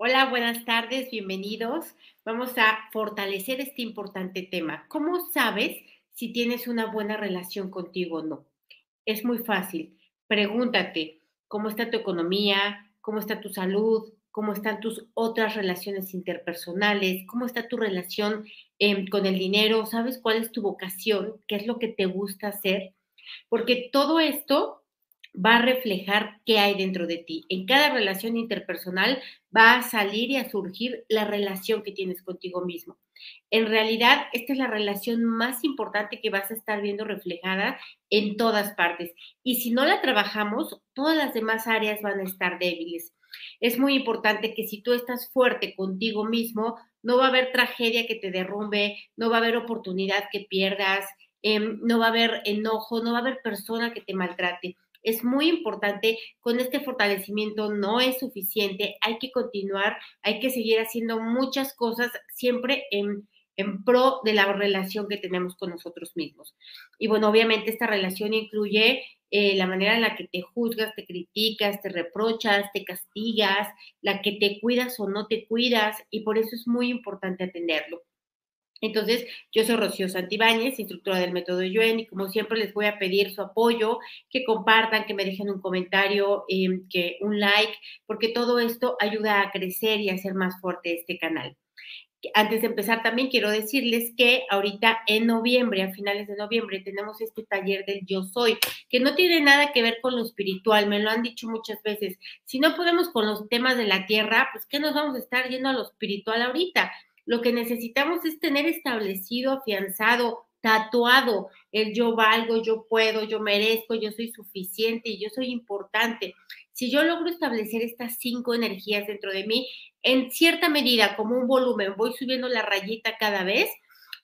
Hola, buenas tardes, bienvenidos. Vamos a fortalecer este importante tema. ¿Cómo sabes si tienes una buena relación contigo o no? Es muy fácil. Pregúntate, ¿cómo está tu economía? ¿Cómo está tu salud? ¿Cómo están tus otras relaciones interpersonales? ¿Cómo está tu relación eh, con el dinero? ¿Sabes cuál es tu vocación? ¿Qué es lo que te gusta hacer? Porque todo esto va a reflejar qué hay dentro de ti. En cada relación interpersonal va a salir y a surgir la relación que tienes contigo mismo. En realidad, esta es la relación más importante que vas a estar viendo reflejada en todas partes. Y si no la trabajamos, todas las demás áreas van a estar débiles. Es muy importante que si tú estás fuerte contigo mismo, no va a haber tragedia que te derrumbe, no va a haber oportunidad que pierdas, em, no va a haber enojo, no va a haber persona que te maltrate es muy importante, con este fortalecimiento no es suficiente, hay que continuar, hay que seguir haciendo muchas cosas siempre en, pro de la relación que tenemos con nosotros mismos. Y bueno, obviamente esta relación incluye eh, la manera en la que te juzgas, te criticas, te reprochas, te castigas, la que te cuidas o no te cuidas, y por eso es muy importante atenderlo. Entonces, yo soy Rocío Santibáñez, instructora del método Yuen, y como siempre les voy a pedir su apoyo, que compartan, que me dejen un comentario, em, que un like, porque todo esto ayuda a crecer y a hacer más fuerte este canal. Antes de empezar, también quiero decirles que ahorita en noviembre, a finales de noviembre, tenemos este taller del Yo Soy, que no tiene nada que ver con lo espiritual, me lo han dicho muchas veces. Si no podemos con los temas de la tierra, pues ¿qué nos vamos a estar yendo a lo espiritual ahorita? Lo que necesitamos es tener establecido, afianzado, tatuado el yo valgo, yo puedo, yo merezco, yo soy suficiente y yo soy importante. Si yo logro establecer estas cinco energías dentro de mí, en cierta medida, como un volumen, voy subiendo la rayita cada vez,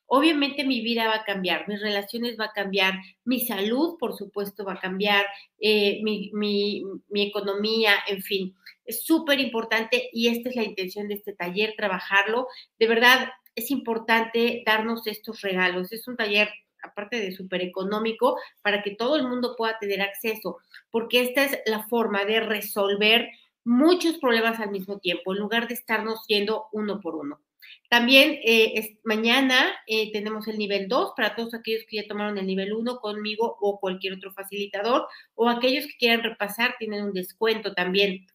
obviamente mi vida va a cambiar, mis relaciones va a cambiar, mi salud, por supuesto, va a cambiar, eh, mi, mi economía, en fin. Es súper importante y esta es la intención de este taller, trabajarlo. De verdad, es importante darnos estos regalos. Es un taller aparte de súper económico, para que todo el mundo pueda tener acceso, porque esta es la forma de resolver muchos problemas al mismo tiempo, en lugar de estarnos yendo uno por uno. También eh, mañana eh, tenemos el nivel 2 para todos aquellos que ya tomaron el nivel 1 conmigo o cualquier otro facilitador o aquellos que quieran repasar tienen un descuento también.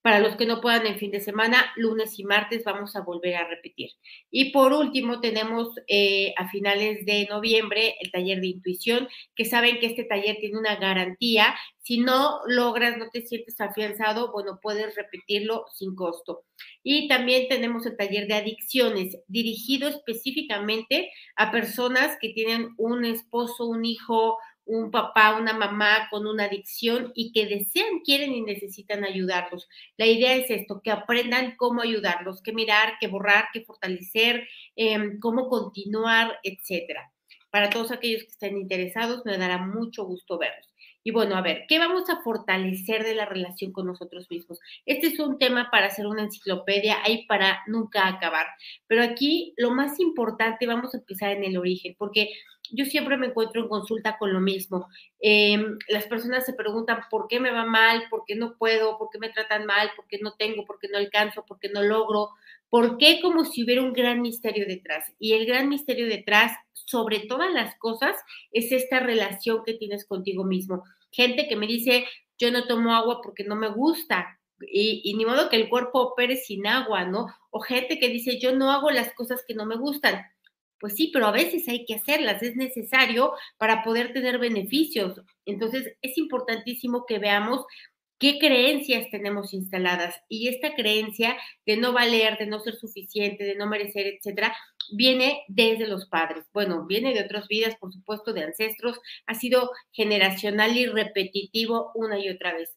Para los que no puedan en fin de semana, lunes y martes vamos a volver a repetir. Y por último, tenemos eh, a finales de noviembre el taller de intuición, que saben que este taller tiene una garantía. Si no logras, no te sientes afianzado, bueno, puedes repetirlo sin costo. Y también tenemos el taller de adicciones, dirigido específicamente a personas que tienen un esposo, un hijo, un papá, una mamá con una adicción y que desean, quieren y necesitan ayudarlos. La idea es esto, que aprendan cómo ayudarlos, qué mirar, qué borrar, qué fortalecer, em, cómo continuar, etcétera. Para todos aquellos que estén interesados, me dará mucho gusto verlos. Y bueno, a ver, ¿qué vamos a fortalecer de la relación con nosotros mismos? Este es un tema para hacer una enciclopedia, hay para nunca acabar. Pero aquí lo más importante, vamos a empezar en el origen, porque yo siempre me encuentro en consulta con lo mismo. Em, las personas se preguntan por qué me va mal, por qué no puedo, por qué me tratan mal, por qué no tengo, por qué no alcanzo, por qué no logro, por qué como si hubiera un gran misterio detrás. Y el gran misterio detrás, sobre todas las cosas, es esta relación que tienes contigo mismo. Gente que me dice, yo no tomo agua porque no me gusta, y, y, ni modo que el cuerpo opere sin agua, ¿no? O gente que dice, yo no hago las cosas que no me gustan. Pues sí, pero a veces hay que hacerlas, es necesario para poder tener beneficios. Entonces, es importantísimo que veamos qué creencias tenemos instaladas y esta creencia de no valer, de no ser suficiente, de no merecer, etcétera, viene desde los padres. Bueno, viene de otras vidas, por supuesto, de ancestros, ha sido generacional y repetitivo una y otra vez.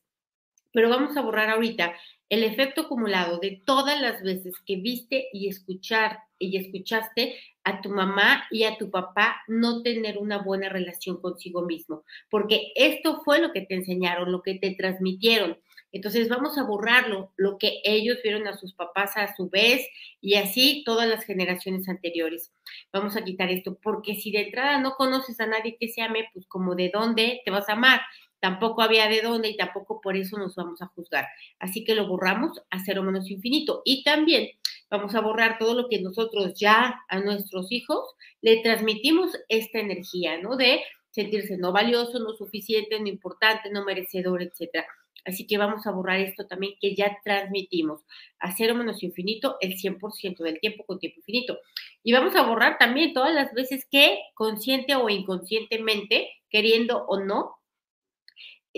Pero vamos a borrar ahorita el efecto acumulado de todas las veces que viste y escuchar y escuchaste a tu mamá y a tu papá no tener una buena relación consigo mismo, porque esto fue lo que te enseñaron, lo que te transmitieron. Entonces vamos a borrarlo, lo que ellos vieron a sus papás a su vez y así todas las generaciones anteriores. Vamos a quitar esto, porque si de entrada no conoces a nadie que se ame, pues como de dónde te vas a amar tampoco había de dónde y tampoco por eso nos vamos a juzgar. Así que lo borramos a cero menos infinito. Y también vamos a borrar todo lo que nosotros ya a nuestros hijos le transmitimos esta energía, ¿no? De sentirse no valioso, no suficiente, no importante, no merecedor, etcétera. Así que vamos a borrar esto también que ya transmitimos a cero menos infinito el 100% del tiempo con tiempo infinito. Y vamos a borrar también todas las veces que consciente o inconscientemente, queriendo o no,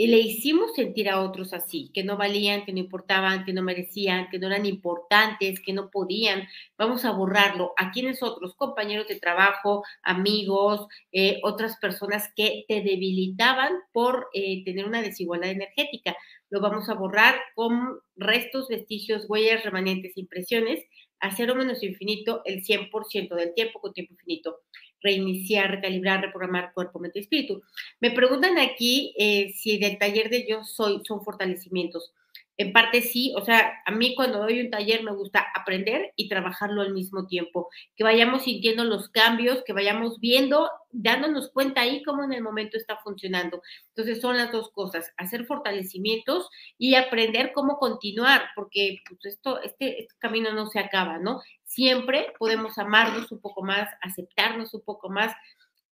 le hicimos sentir a otros así, que no valían, que no importaban, que no merecían, que no eran importantes, que no podían. Vamos a borrarlo. ¿A quiénes otros? Compañeros de trabajo, amigos, eh, otras personas que te debilitaban por eh, tener una desigualdad energética. Lo vamos a borrar con restos, vestigios, huellas, remanentes, impresiones, a cero menos infinito el 100% del tiempo con tiempo infinito reiniciar, recalibrar, reprogramar cuerpo, mente y espíritu. Me preguntan aquí eh, si del taller de yo soy son fortalecimientos. En parte sí, o sea, a mí cuando doy un taller me gusta aprender y trabajarlo al mismo tiempo, que vayamos sintiendo los cambios, que vayamos viendo, dándonos cuenta ahí cómo en el momento está funcionando. Entonces son las dos cosas, hacer fortalecimientos y aprender cómo continuar, porque pues, esto, este, este camino no se acaba, ¿no? Siempre podemos amarnos un poco más, aceptarnos un poco más.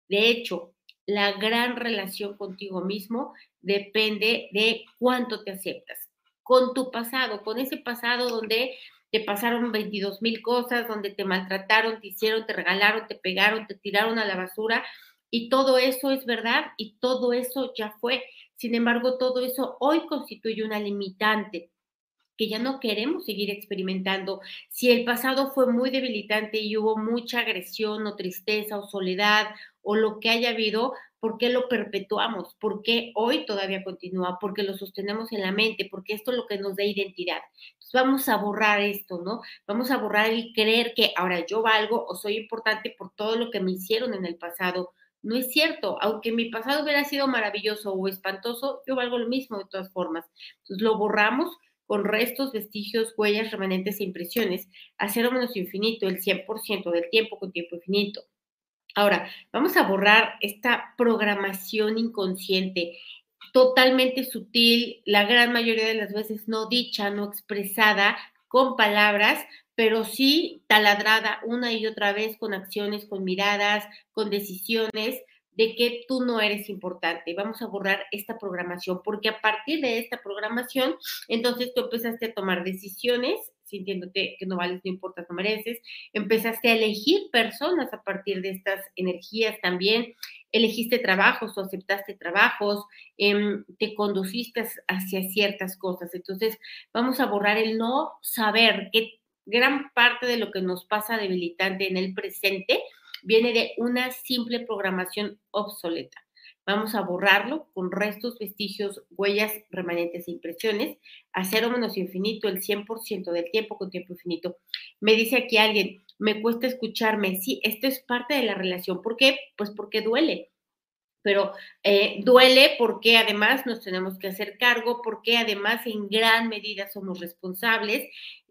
De hecho, la gran relación contigo mismo depende de cuánto te aceptas con tu pasado, con ese pasado donde te pasaron 22 mil cosas, donde te maltrataron, te hicieron, te regalaron, te pegaron, te tiraron a la basura. Y todo eso es verdad y todo eso ya fue. Sin embargo, todo eso hoy constituye una limitante que ya no queremos seguir experimentando. Si el pasado fue muy debilitante y hubo mucha agresión o tristeza o soledad o lo que haya habido, ¿Por qué lo perpetuamos? ¿Por qué hoy todavía continúa? Porque lo sostenemos en la mente, porque esto es lo que nos da identidad. Entonces vamos a borrar esto, ¿no? Vamos a borrar el creer que ahora yo valgo o soy importante por todo lo que me hicieron en el pasado. No es cierto, aunque mi pasado hubiera sido maravilloso o espantoso, yo valgo lo mismo de todas formas. Entonces lo borramos con restos, vestigios, huellas, remanentes e impresiones, a cero menos infinito, el 100% del tiempo con tiempo infinito. Ahora, vamos a borrar esta programación inconsciente, totalmente sutil, la gran mayoría de las veces no dicha, no expresada con palabras, pero sí taladrada una y otra vez con acciones, con miradas, con decisiones de que tú no eres importante. Vamos a borrar esta programación, porque a partir de esta programación, entonces tú empezaste a tomar decisiones sintiéndote que no vales, no importas, no mereces. Empezaste a elegir personas a partir de estas energías también. Elegiste trabajos o aceptaste trabajos, em, te conduciste hacia ciertas cosas. Entonces, vamos a borrar el no saber que gran parte de lo que nos pasa debilitante en el presente viene de una simple programación obsoleta. Vamos a borrarlo con restos, vestigios, huellas, remanentes e impresiones a cero menos infinito el 100% del tiempo con tiempo infinito. Me dice aquí alguien, me cuesta escucharme. Sí, esto es parte de la relación. ¿Por qué? Pues porque duele. Pero eh, duele porque además nos tenemos que hacer cargo, porque además en gran medida somos responsables,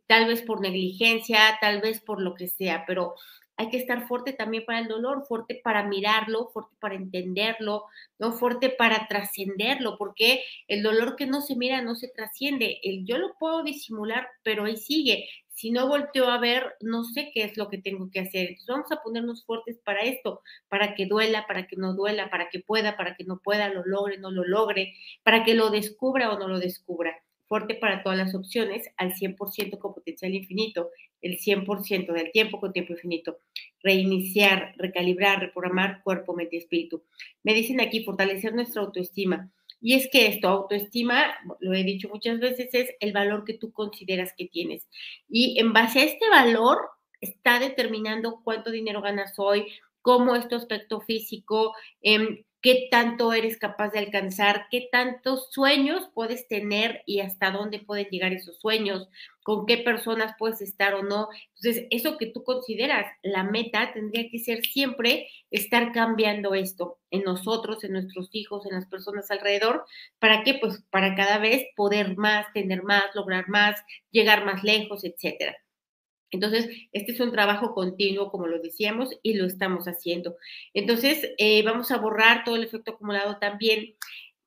tal vez por negligencia, tal vez por lo que sea, pero hay que estar fuerte también para el dolor, fuerte para mirarlo, fuerte para entenderlo, no fuerte para trascenderlo, porque el dolor que no se mira no se trasciende. El yo lo puedo disimular, pero ahí sigue. Si no volteo a ver, no sé qué es lo que tengo que hacer. Entonces vamos a ponernos fuertes para esto, para que duela, para que no duela, para que pueda, para que no pueda, lo logre, no lo logre, para que lo descubra o no lo descubra fuerte para todas las opciones, al 100% con potencial infinito, el 100% del tiempo con tiempo infinito. Reiniciar, recalibrar, reprogramar cuerpo, mente y espíritu. Me dicen aquí, fortalecer nuestra autoestima. Y es que esto, autoestima, lo he dicho muchas veces, es el valor que tú consideras que tienes. Y en base a este valor está determinando cuánto dinero ganas hoy, cómo es tu aspecto físico, eh, qué tanto eres capaz de alcanzar, qué tantos sueños puedes tener y hasta dónde pueden llegar esos sueños, con qué personas puedes estar o no. Entonces, eso que tú consideras la meta tendría que ser siempre estar cambiando esto en nosotros, en nuestros hijos, en las personas alrededor. ¿Para qué? Pues para cada vez poder más, tener más, lograr más, llegar más lejos, etcétera. Entonces, este es un trabajo continuo, como lo decíamos, y lo estamos haciendo. Entonces, eh, vamos a borrar todo el efecto acumulado también.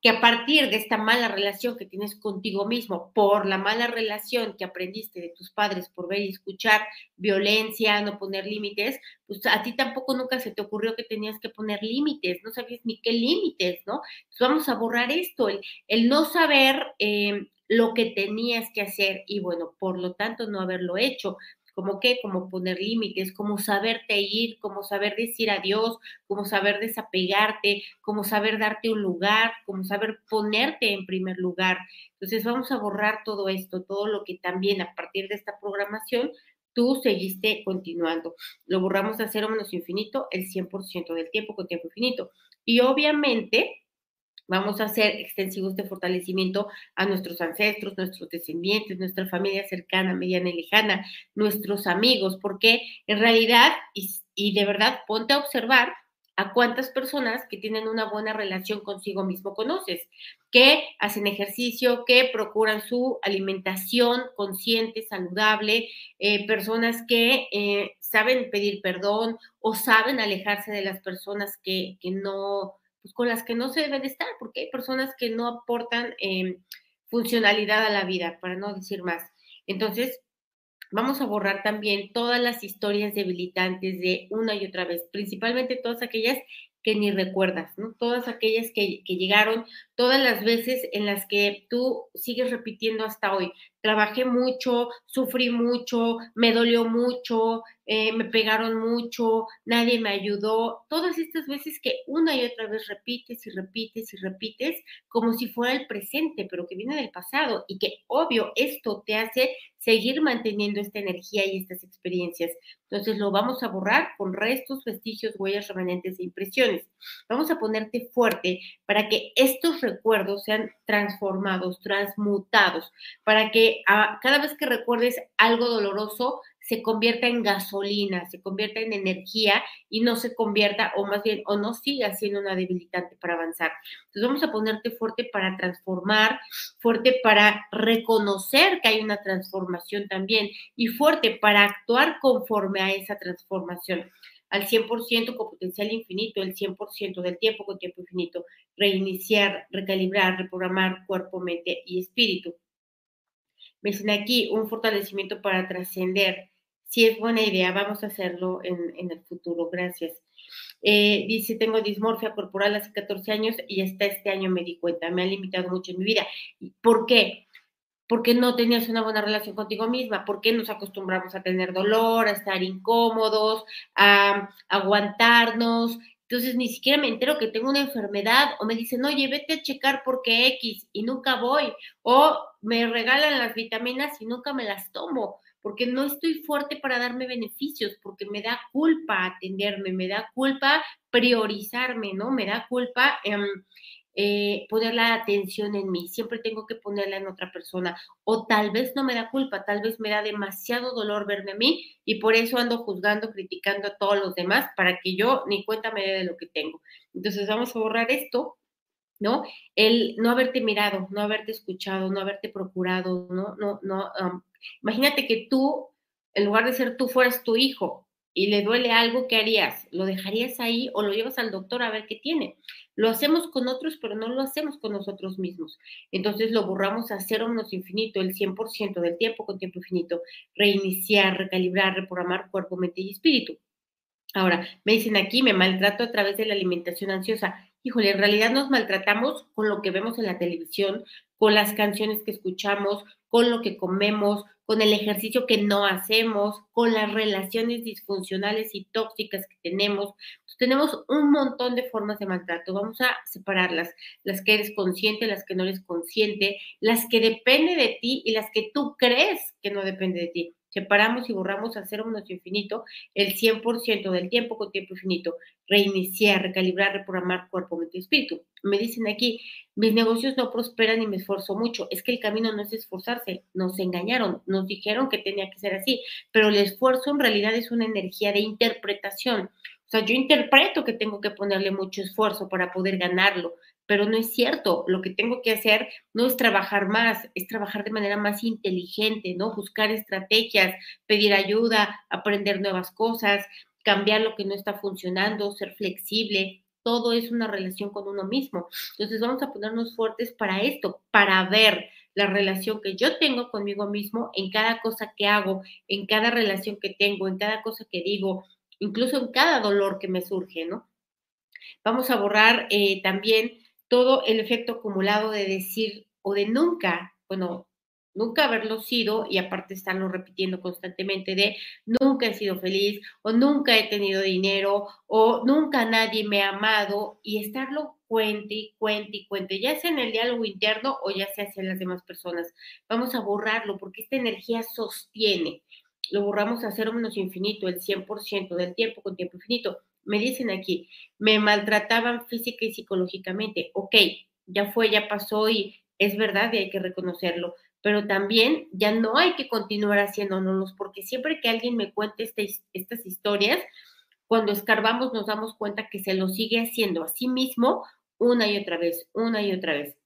que a partir de esta mala relación que tienes contigo mismo, por la mala relación que aprendiste de tus padres por ver y escuchar violencia, no poner límites, pues a ti tampoco nunca se te ocurrió que tenías que poner límites, no sabías ni qué límites, ¿no? Entonces vamos a borrar esto, el, no saber eh, lo que tenías que hacer y bueno, por lo tanto no haberlo hecho como qué, como poner límites, como saberte ir, como saber decir adiós, como saber desapegarte, como saber darte un lugar, como saber ponerte en primer lugar. Entonces vamos a borrar todo esto, todo lo que también a partir de esta programación tú seguiste continuando. Lo borramos a cero menos infinito el 100% del tiempo con tiempo infinito. Y obviamente Vamos a hacer extensivos de fortalecimiento a nuestros ancestros, nuestros descendientes, nuestra familia cercana, mediana y lejana, nuestros amigos, porque en realidad, y, de verdad, ponte a observar a cuántas personas que tienen una buena relación consigo mismo conoces, que hacen ejercicio, que procuran su alimentación consciente, saludable, eh, personas que eh, saben pedir perdón o saben alejarse de las personas que, que no pues, con las que no se deben estar, porque hay personas que no aportan em, funcionalidad a la vida, para no decir más. Entonces, vamos a borrar también todas las historias debilitantes de una y otra vez, principalmente todas aquellas que ni recuerdas, ¿no? Todas aquellas que, que, llegaron, todas las veces en las que tú sigues repitiendo hasta hoy. Trabajé mucho, sufrí mucho, me dolió mucho, eh, me pegaron mucho, nadie me ayudó, todas estas veces que una y otra vez repites y repites y repites como si fuera el presente, pero que viene del pasado y que obvio esto te hace seguir manteniendo esta energía y estas experiencias. Entonces lo vamos a borrar con restos, vestigios, huellas, remanentes e impresiones. Vamos a ponerte fuerte para que estos recuerdos sean transformados, transmutados, para que ah, cada vez que recuerdes algo doloroso, se convierta en gasolina, se convierta en energía y no se convierta, o más bien, o no siga siendo una debilitante para avanzar. Entonces vamos a ponerte fuerte para transformar, fuerte para reconocer que hay una transformación también y fuerte para actuar conforme a esa transformación al 100% con potencial infinito, el 100% del tiempo con tiempo infinito, reiniciar, recalibrar, reprogramar cuerpo, mente y espíritu. Me dicen aquí un fortalecimiento para trascender, si es buena idea, vamos a hacerlo en, el futuro, gracias. Eh, dice, tengo dismorfia corporal hace 14 años y hasta este año me di cuenta, me ha limitado mucho en mi vida. ¿Por qué? Porque no tenías una buena relación contigo misma, ¿por qué nos acostumbramos a tener dolor, a estar incómodos, a aguantarnos. Entonces ni siquiera me entero que tengo una enfermedad o me dicen, oye, vete a checar porque X y nunca voy. O me regalan las vitaminas y nunca me las tomo porque no estoy fuerte para darme beneficios, porque me da culpa atenderme, me da culpa priorizarme, ¿no? Me da culpa em, eh, poner la atención en mí, siempre tengo que ponerla en otra persona, o tal vez no me da culpa, tal vez me da demasiado dolor verme a mí y por eso ando juzgando, criticando a todos los demás para que yo ni cuenta me dé de lo que tengo. Entonces vamos a borrar esto ¿no? El no haberte mirado, no haberte escuchado, no haberte procurado, no, no, no. imagínate que tú, en lugar de ser tú, fueras tu hijo y le duele algo, ¿qué harías? ¿Lo dejarías ahí o lo llevas al doctor a ver qué tiene? Lo hacemos con otros, pero no lo hacemos con nosotros mismos. Entonces lo borramos a cero menos infinito, el 100% del tiempo con tiempo infinito. Reiniciar, recalibrar, reprogramar cuerpo, mente y espíritu. Ahora, me dicen aquí, me maltrato a través de la alimentación ansiosa híjole, en realidad nos maltratamos con lo que vemos en la televisión, con las canciones que escuchamos, con lo que comemos, con el ejercicio que no hacemos, con las relaciones disfuncionales y tóxicas que tenemos. tenemos un montón de formas de maltrato. Vamos a separarlas, las que eres consciente, las que no eres consciente, las que depende de ti y las que tú crees que no depende de ti separamos y borramos a cero menos infinito el 100% del tiempo con tiempo infinito, reiniciar, recalibrar, reprogramar cuerpo, mente y espíritu. Me dicen aquí, mis negocios no prosperan y me esfuerzo mucho. Es que el camino no es esforzarse, nos engañaron, nos dijeron que tenía que ser así, pero el esfuerzo en realidad es una energía de interpretación. O sea, yo interpreto que tengo que ponerle mucho esfuerzo para poder ganarlo, pero no es cierto. Lo que tengo que hacer no es trabajar más, es trabajar de manera más inteligente, ¿no? Buscar estrategias, pedir ayuda, aprender nuevas cosas, cambiar lo que no está funcionando, ser flexible, todo es una relación con uno mismo. Entonces vamos a ponernos fuertes para esto, para ver la relación que yo tengo conmigo mismo en cada cosa que hago, en cada relación que tengo, en cada cosa que digo, incluso en cada dolor que me surge, ¿no? Vamos a borrar eh, también todo el efecto acumulado de decir o de nunca, bueno, nunca haberlo sido y aparte estarlo repitiendo constantemente de nunca he sido feliz o nunca he tenido dinero o nunca nadie me ha amado y estarlo cuente y cuente y cuente, ya sea en el diálogo interno o ya sea hacia las demás personas. Vamos a borrarlo porque esta energía sostiene. Lo borramos a cero menos infinito, el 100% del tiempo con tiempo infinito. Me dicen aquí, me maltrataban física y psicológicamente. Ok, ya fue, ya pasó y es verdad y hay que reconocerlo pero también ya no hay que continuar haciéndonos, porque siempre que alguien me cuente este estas historias, cuando escarbamos nos damos cuenta que se lo sigue haciendo a sí mismo una y otra vez, una y otra vez.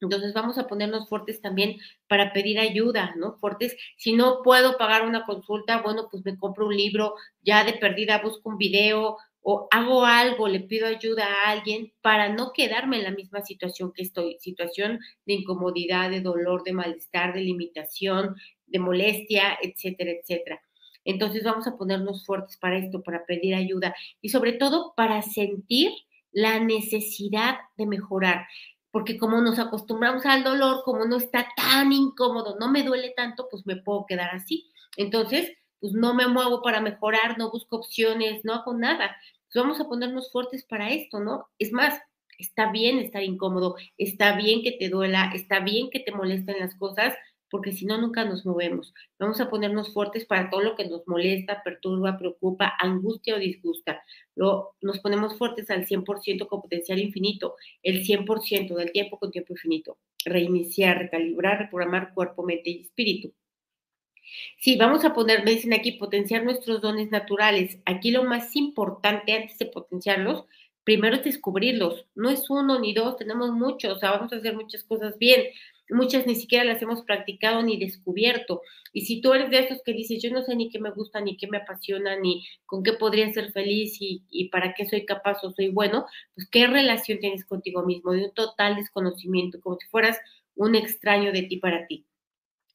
Entonces vamos a ponernos fuertes también para pedir ayuda, ¿no? Fuertes, si no puedo pagar una consulta, bueno, pues me compro un libro, ya de perdida busco un video, o hago algo, le pido ayuda a alguien para no quedarme en la misma situación que estoy, situación de incomodidad, de dolor, de malestar, de limitación, de molestia, etcétera, etcétera. Entonces vamos a ponernos fuertes para esto, para pedir ayuda y sobre todo para sentir la necesidad de mejorar, porque como nos acostumbramos al dolor, como no está tan incómodo, no me duele tanto, pues me puedo quedar así. Entonces, pues no me muevo para mejorar, no busco opciones, no hago nada. Vamos a ponernos fuertes para esto, ¿no? Es más, está bien estar incómodo, está bien que te duela, está bien que te molesten las cosas, porque si no, nunca nos movemos. Vamos a ponernos fuertes para todo lo que nos molesta, perturba, preocupa, angustia o disgusta. Lo, nos ponemos fuertes al 100% con potencial infinito, el 100% del tiempo con tiempo infinito. Reiniciar, recalibrar, reprogramar cuerpo, mente y espíritu. Sí, vamos a poner, me dicen aquí, potenciar nuestros dones naturales. Aquí lo más importante antes de potenciarlos, primero es descubrirlos. No es uno ni dos, tenemos muchos, o sea, vamos a hacer muchas cosas bien. Muchas ni siquiera las hemos practicado ni descubierto. Y si tú eres de estos que dices, yo no sé ni qué me gusta, ni qué me apasiona, ni con qué podría ser feliz y, y para qué soy capaz o soy bueno, pues qué relación tienes contigo mismo, de un total desconocimiento, como si fueras un extraño de ti para ti.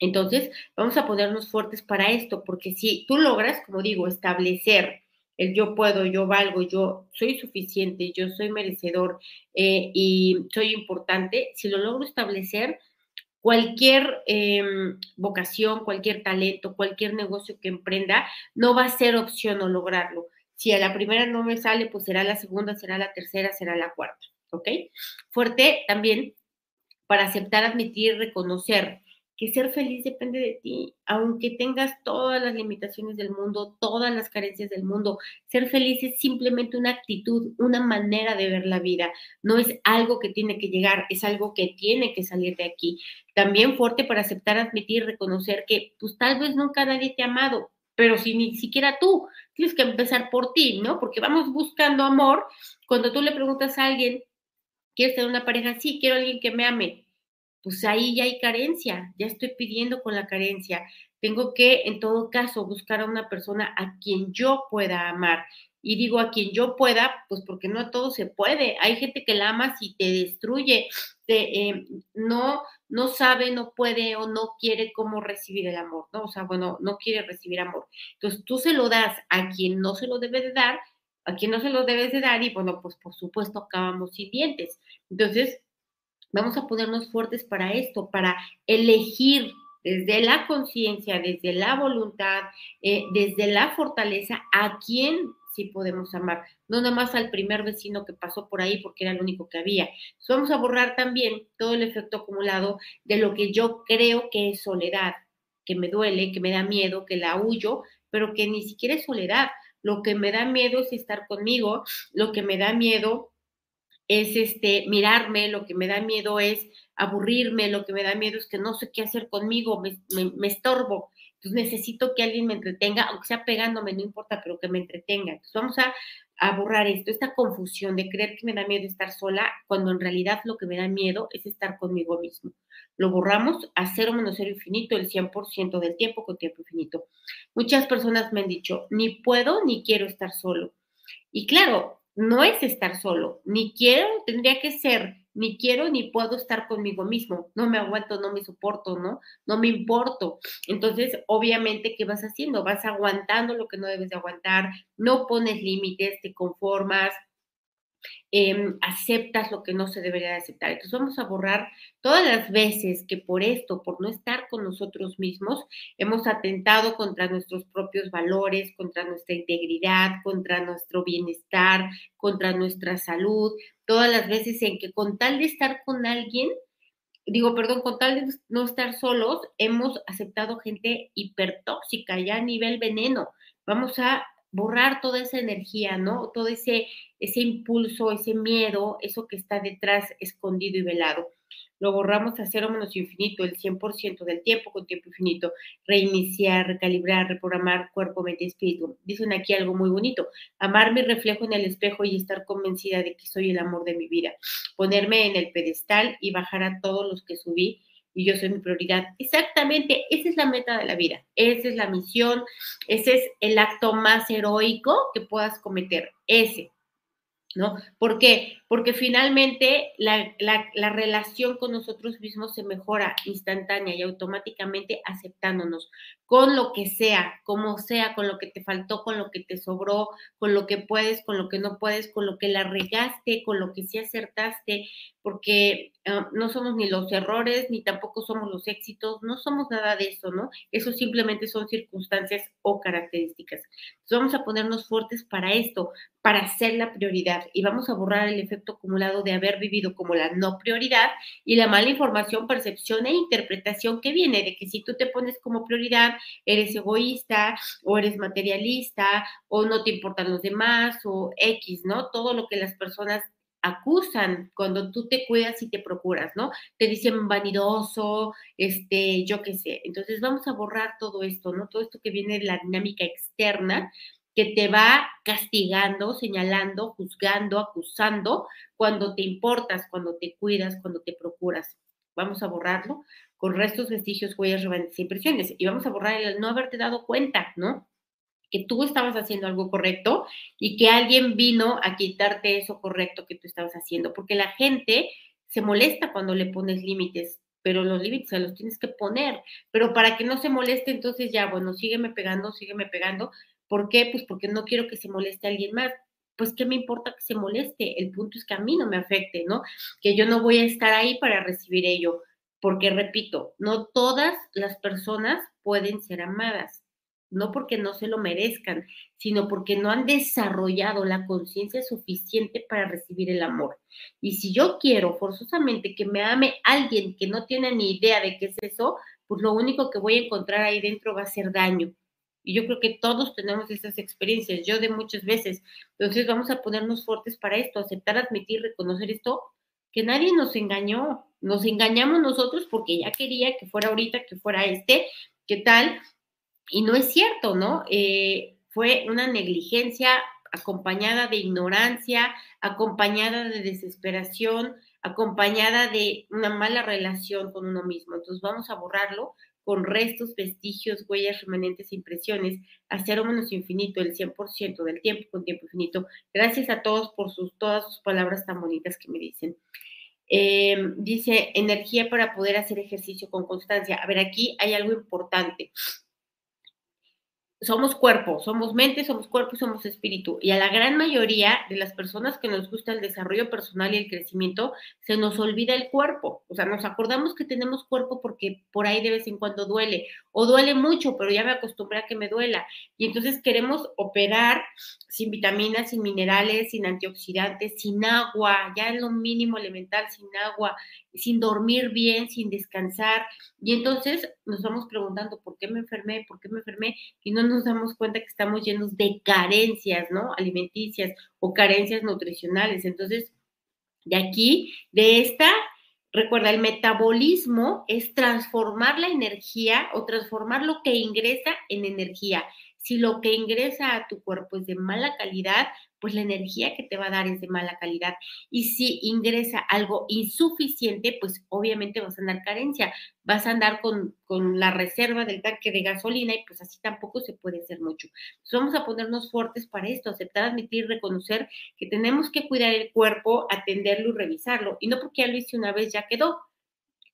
Entonces, vamos a ponernos fuertes para esto, porque si tú logras, como digo, establecer el yo puedo, yo valgo, yo soy suficiente, yo soy merecedor eh, y soy importante, si lo logro establecer, cualquier em, vocación, cualquier talento, cualquier negocio que emprenda, no va a ser opción o lograrlo. Si a la primera no me sale, pues será la segunda, será la tercera, será la cuarta, ¿ok? Fuerte también para aceptar, admitir, reconocer que ser feliz depende de ti, aunque tengas todas las limitaciones del mundo, todas las carencias del mundo. Ser feliz es simplemente una actitud, una manera de ver la vida. No es algo que tiene que llegar, es algo que tiene que salir de aquí. También fuerte para aceptar, admitir, reconocer que pues tal vez nunca nadie te ha amado, pero si ni siquiera tú, tienes que empezar por ti, ¿no? Porque vamos buscando amor. Cuando tú le preguntas a alguien, ¿quieres tener una pareja? Sí, quiero a alguien que me ame pues ahí ya hay carencia, ya estoy pidiendo con la carencia. Tengo que, en todo caso, buscar a una persona a quien yo pueda amar. Y digo a quien yo pueda, pues porque no a todo se puede. Hay gente que la ama si te destruye, te, eh, no, no sabe, no puede o no quiere cómo recibir el amor, ¿no? O sea, bueno, no quiere recibir amor. Entonces tú se lo das a quien no se lo debe de dar, a quien no se lo debes de dar y bueno, pues por supuesto acabamos sin dientes. Entonces, Vamos a ponernos fuertes para esto, para elegir desde la conciencia, desde la voluntad, eh, desde la fortaleza, a quién sí podemos amar, no nada más al primer vecino que pasó por ahí porque era el único que había. vamos a borrar también todo el efecto acumulado de lo que yo creo que es soledad, que me duele, que me da miedo, que la huyo, pero que ni siquiera es soledad. Lo que me da miedo es estar conmigo, lo que me da miedo es este, mirarme, lo que me da miedo es aburrirme, lo que me da miedo es que no sé qué hacer conmigo, me, estorbo. Entonces necesito que alguien me entretenga, aunque sea pegándome, no importa, pero que me entretenga. Entonces vamos a, a borrar esto, esta confusión de creer que me da miedo estar sola, cuando en realidad lo que me da miedo es estar conmigo mismo. Lo borramos a cero menos cero infinito el 100% del tiempo con tiempo infinito. Muchas personas me han dicho, ni puedo ni quiero estar solo. Y claro, no es estar solo, ni quiero, tendría que ser, ni quiero ni puedo estar conmigo mismo, no me aguanto, no me soporto, ¿no? No me importo. Entonces, obviamente, ¿qué vas haciendo? Vas aguantando lo que no debes de aguantar, no pones límites, te conformas, Em, aceptas lo que no se debería de aceptar. Entonces vamos a borrar todas las veces que por esto, por no estar con nosotros mismos, hemos atentado contra nuestros propios valores, contra nuestra integridad, contra nuestro bienestar, contra nuestra salud, todas las veces en que con tal de estar con alguien, digo, perdón, con tal de no estar solos, hemos aceptado gente hipertóxica, ya a nivel veneno. Vamos a borrar toda esa energía, ¿no? Todo ese, ese impulso, ese miedo, eso que está detrás escondido y velado. Lo borramos a cero menos infinito, el 100% del tiempo con tiempo infinito. Reiniciar, recalibrar, reprogramar cuerpo, mente y espíritu. Dicen aquí algo muy bonito. Amar mi reflejo en el espejo y estar convencida de que soy el amor de mi vida. Ponerme en el pedestal y bajar a todos los que subí y yo soy mi prioridad. Exactamente, esa es la meta de la vida, esa es la misión, ese es el acto más heroico que puedas cometer, ese. ¿no? ¿Por qué? Porque finalmente la, relación con nosotros mismos se mejora instantánea y automáticamente aceptándonos con lo que sea, como sea, con lo que te faltó, con lo que te sobró, con lo que puedes, con lo que no puedes, con lo que la regaste, con lo que sí acertaste, porque ah, no somos ni los errores, ni tampoco somos los éxitos, no somos nada de eso, ¿no? Eso simplemente son circunstancias o características. Entonces vamos a ponernos fuertes para esto, para ser la prioridad y vamos a borrar el efecto acumulado de haber vivido como la no prioridad y la mala información, percepción e interpretación que viene de que si tú te pones como prioridad, eres egoísta o eres materialista o no te importan los demás o X, ¿no? Todo lo que las personas acusan cuando tú te cuidas y te procuras, ¿no? Te dicen vanidoso, este, yo qué sé. Entonces vamos a borrar todo esto, ¿no? Todo esto que viene de la dinámica externa que te va castigando, señalando, juzgando, acusando cuando te importas, cuando te cuidas, cuando te procuras. Vamos a borrarlo con restos, vestigios, huellas, remanentes impresiones. Y vamos a borrar el no haberte dado cuenta, ¿no? Que tú estabas haciendo algo correcto y que alguien vino a quitarte eso correcto que tú estabas haciendo, porque la gente se molesta cuando le pones límites, pero los límites se los tienes que poner, pero para que no se moleste, entonces ya, bueno, sígueme pegando, sígueme pegando. ¿Por qué? Pues porque no quiero que se moleste a alguien más. Pues, ¿qué me importa que se moleste? El punto es que a mí no me afecte, ¿no? Que yo no voy a estar ahí para recibir ello, porque repito, no todas las personas pueden ser amadas no porque no se lo merezcan, sino porque no han desarrollado la conciencia suficiente para recibir el amor. Y si yo quiero forzosamente que me ame alguien que no tiene ni idea de qué es eso, pues lo único que voy a encontrar ahí dentro va a ser daño. Y yo creo que todos tenemos esas experiencias, yo de muchas veces. Entonces vamos a ponernos fuertes para esto, aceptar, admitir, reconocer esto, que nadie nos engañó. Nos engañamos nosotros porque ya quería que fuera ahorita, que fuera este, ¿qué tal? Y no es cierto, ¿no? Eh, fue una negligencia acompañada de ignorancia, acompañada de desesperación, acompañada de una mala relación con uno mismo. Entonces vamos a borrarlo con restos, vestigios, huellas, remanentes, impresiones, a cero menos infinito, el 100% del tiempo con tiempo infinito. Gracias a todos por sus, todas sus palabras tan bonitas que me dicen. Eh, dice, energía para poder hacer ejercicio con constancia. A ver, aquí hay algo importante somos cuerpo, somos mente, somos cuerpo, somos espíritu. Y a la gran mayoría de las personas que nos gusta el desarrollo personal y el crecimiento, se nos olvida el cuerpo. O sea, nos acordamos que tenemos cuerpo porque por ahí de vez en cuando duele, o duele mucho, pero ya me acostumbré a que me duela. Y entonces queremos operar sin vitaminas, sin minerales, sin antioxidantes, sin agua, ya es lo mínimo elemental, sin agua, sin dormir bien, sin descansar. Y entonces nos vamos preguntando, ¿por qué me enfermé? ¿Por qué me enfermé? Y no nos damos cuenta que estamos llenos de carencias, ¿no? Alimenticias o carencias nutricionales. Entonces, de aquí, de esta, recuerda, el metabolismo es transformar la energía o transformar lo que ingresa en energía. Si lo que ingresa a tu cuerpo es de mala calidad, pues la energía que te va a dar es de mala calidad. Y si ingresa algo insuficiente, pues obviamente vas a andar carencia, vas a andar con, con la reserva del tanque de gasolina y pues así tampoco se puede hacer mucho. Entonces vamos a ponernos fuertes para esto, aceptar, admitir, reconocer que tenemos que cuidar el cuerpo, atenderlo y revisarlo. Y no porque ya lo hice una vez, ya quedó.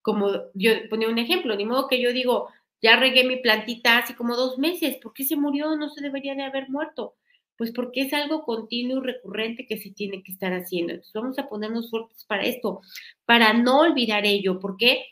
Como yo ponía un ejemplo, ni modo que yo digo, ya regué mi plantita hace como dos meses, ¿por qué se murió? No se debería de haber muerto pues porque es algo continuo y recurrente que se tiene que estar haciendo. Entonces vamos a ponernos fuertes para esto, para no olvidar ello, porque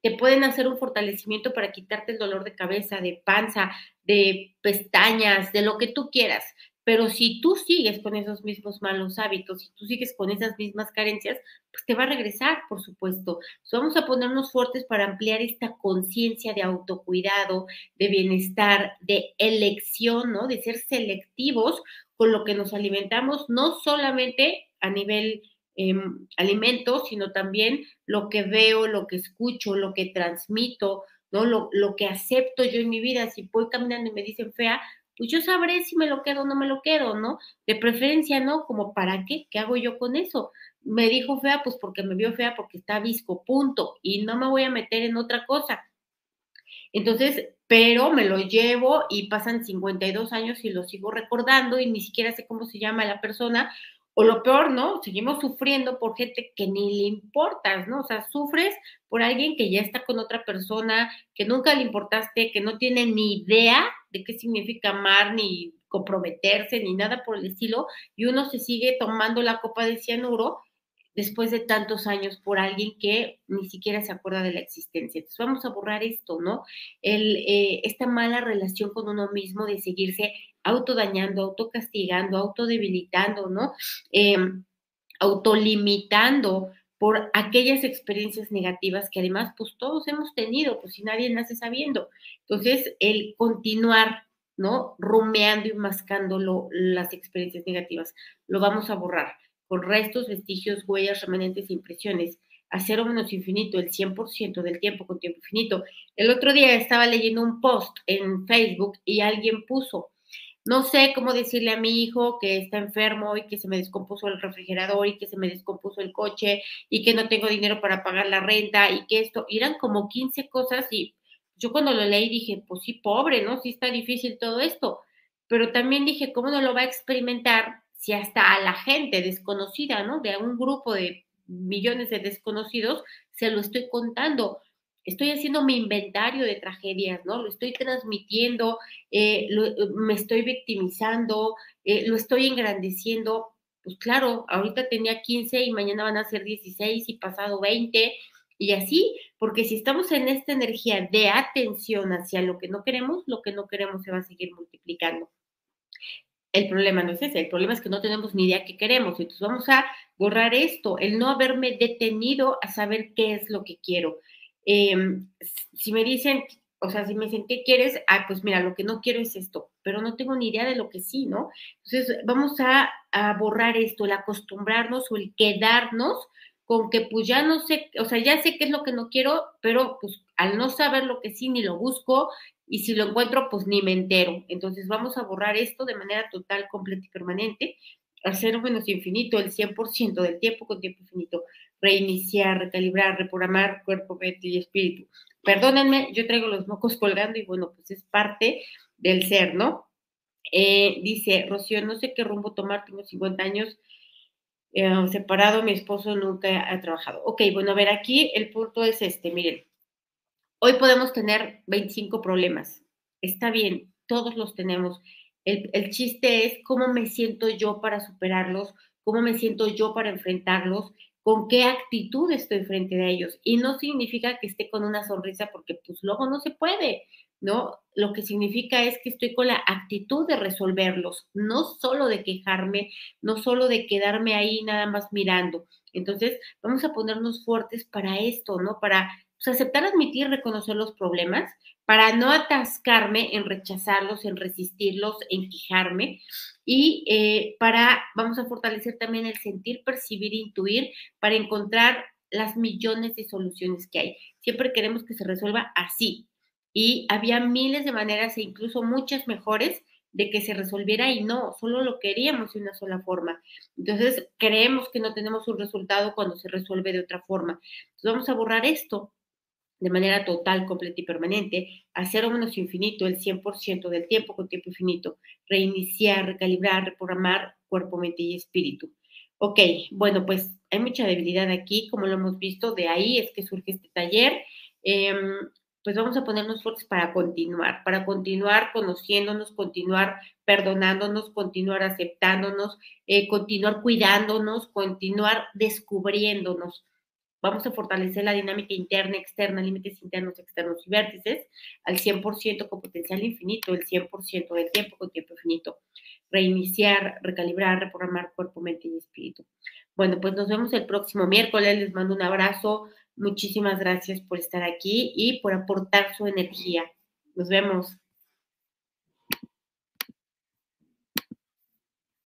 te pueden hacer un fortalecimiento para quitarte el dolor de cabeza, de panza, de pestañas, de lo que tú quieras. Pero si tú sigues con esos mismos malos hábitos, si tú sigues con esas mismas carencias, pues te va a regresar, por supuesto. vamos a ponernos fuertes para ampliar esta conciencia de autocuidado, de bienestar, de elección, ¿no? De ser selectivos con lo que nos alimentamos, no solamente a nivel eh, alimentos, sino también lo que veo, lo que escucho, lo que transmito, ¿no? Lo, lo que acepto yo en mi vida. Si voy caminando y me dicen fea, pues yo sabré si me lo quedo o no me lo quedo, ¿no? De preferencia, ¿no? Como, ¿para qué? ¿Qué hago yo con eso? Me dijo fea, pues porque me vio fea, porque está visco, punto. Y no me voy a meter en otra cosa. Entonces, pero me lo llevo y pasan 52 años y lo sigo recordando y ni siquiera sé cómo se llama la persona o lo peor, ¿no? Seguimos sufriendo por gente que ni le importas, ¿no? O sea, sufres por alguien que ya está con otra persona, que nunca le importaste, que no tiene ni idea de qué significa amar, ni comprometerse, ni nada por el estilo, y uno se sigue tomando la copa de cianuro después de tantos años por alguien que ni siquiera se acuerda de la existencia. Entonces vamos a borrar esto, ¿no? El, eh, esta mala relación con uno mismo de seguirse autodañando, autocastigando, autodebilitando, ¿no? Eh, autolimitando por aquellas experiencias negativas que además pues todos hemos tenido, pues si nadie nace sabiendo. Entonces, el continuar, ¿no? Rumeando y mascando las experiencias negativas, lo vamos a borrar con restos, vestigios, huellas, remanentes e impresiones a menos infinito, el 100% del tiempo con tiempo infinito. El otro día estaba leyendo un post en Facebook y alguien puso, no sé cómo decirle a mi hijo que está enfermo y que se me descompuso el refrigerador y que se me descompuso el coche y que no tengo dinero para pagar la renta y que esto, eran como 15 cosas y yo cuando lo leí dije, pues sí, pobre, ¿no? Sí está difícil todo esto, pero también dije, ¿cómo no lo va a experimentar si hasta a la gente desconocida, ¿no? De un grupo de millones de desconocidos, se lo estoy contando estoy haciendo mi inventario de tragedias, ¿no? Lo estoy transmitiendo, eh, me estoy victimizando, eh, lo estoy engrandeciendo. Pues claro, ahorita tenía 15 y mañana van a ser 16 y pasado 20 y así, porque si estamos en esta energía de atención hacia lo que no queremos, lo que no queremos se va a seguir multiplicando. El problema no es ese, el problema es que no tenemos ni idea qué queremos. Entonces vamos a borrar esto, el no haberme detenido a saber qué es lo que quiero. Em, si me dicen, o sea, si me dicen, ¿qué quieres? Ah, pues mira, lo que no quiero es esto, pero no tengo ni idea de lo que sí, ¿no? Entonces, vamos a, borrar esto, el acostumbrarnos o el quedarnos con que pues ya no sé, o sea, ya sé qué es lo que no quiero, pero pues al no saber lo que sí, ni lo busco, y si lo encuentro, pues ni me entero. Entonces vamos a borrar esto de manera total, completa y permanente, hacer menos infinito, el 100% del tiempo con tiempo infinito reiniciar, recalibrar, reprogramar cuerpo, mente y espíritu. Perdónenme, yo traigo los mocos colgando y bueno, pues es parte del ser, ¿no? Eh, dice Rocío, no sé qué rumbo tomar, tengo 50 años eh, separado, mi esposo nunca ha trabajado. Ok, bueno, a ver, aquí el punto es este, miren, hoy podemos tener 25 problemas, está bien, todos los tenemos. El, el chiste es cómo me siento yo para superarlos, cómo me siento yo para enfrentarlos con qué actitud estoy frente a ellos. Y no significa que esté con una sonrisa porque pues luego no se puede, ¿no? Lo que significa es que estoy con la actitud de resolverlos, no solo de quejarme, no solo de quedarme ahí nada más mirando. Entonces, vamos a ponernos fuertes para esto, ¿no? Para pues, aceptar, admitir, reconocer los problemas, para no atascarme en rechazarlos, en resistirlos, en quejarme y eh, para, vamos a fortalecer también el sentir, percibir, intuir, para encontrar las millones de soluciones que hay. Siempre queremos que se resuelva así. Y había miles de maneras e incluso muchas mejores de que se resolviera y no, solo lo queríamos de una sola forma. Entonces, creemos que no tenemos un resultado cuando se resuelve de otra forma. Entonces, vamos a borrar esto de manera total, completa y permanente, a cero menos infinito el 100% del tiempo con tiempo infinito, reiniciar, recalibrar, reprogramar cuerpo, mente y espíritu. Ok, bueno, pues hay mucha debilidad aquí, como lo hemos visto, de ahí es que surge este taller. Em, pues vamos a ponernos fuertes para continuar, para continuar conociéndonos, continuar perdonándonos, continuar aceptándonos, eh, continuar cuidándonos, continuar descubriéndonos. Vamos a fortalecer la dinámica interna, externa, límites internos, externos y vértices al 100% con potencial infinito, el 100% del tiempo con tiempo infinito. Reiniciar, recalibrar, reprogramar cuerpo, mente y espíritu. Bueno, pues nos vemos el próximo miércoles. Les mando un abrazo. Muchísimas gracias por estar aquí y por aportar su energía. Nos vemos.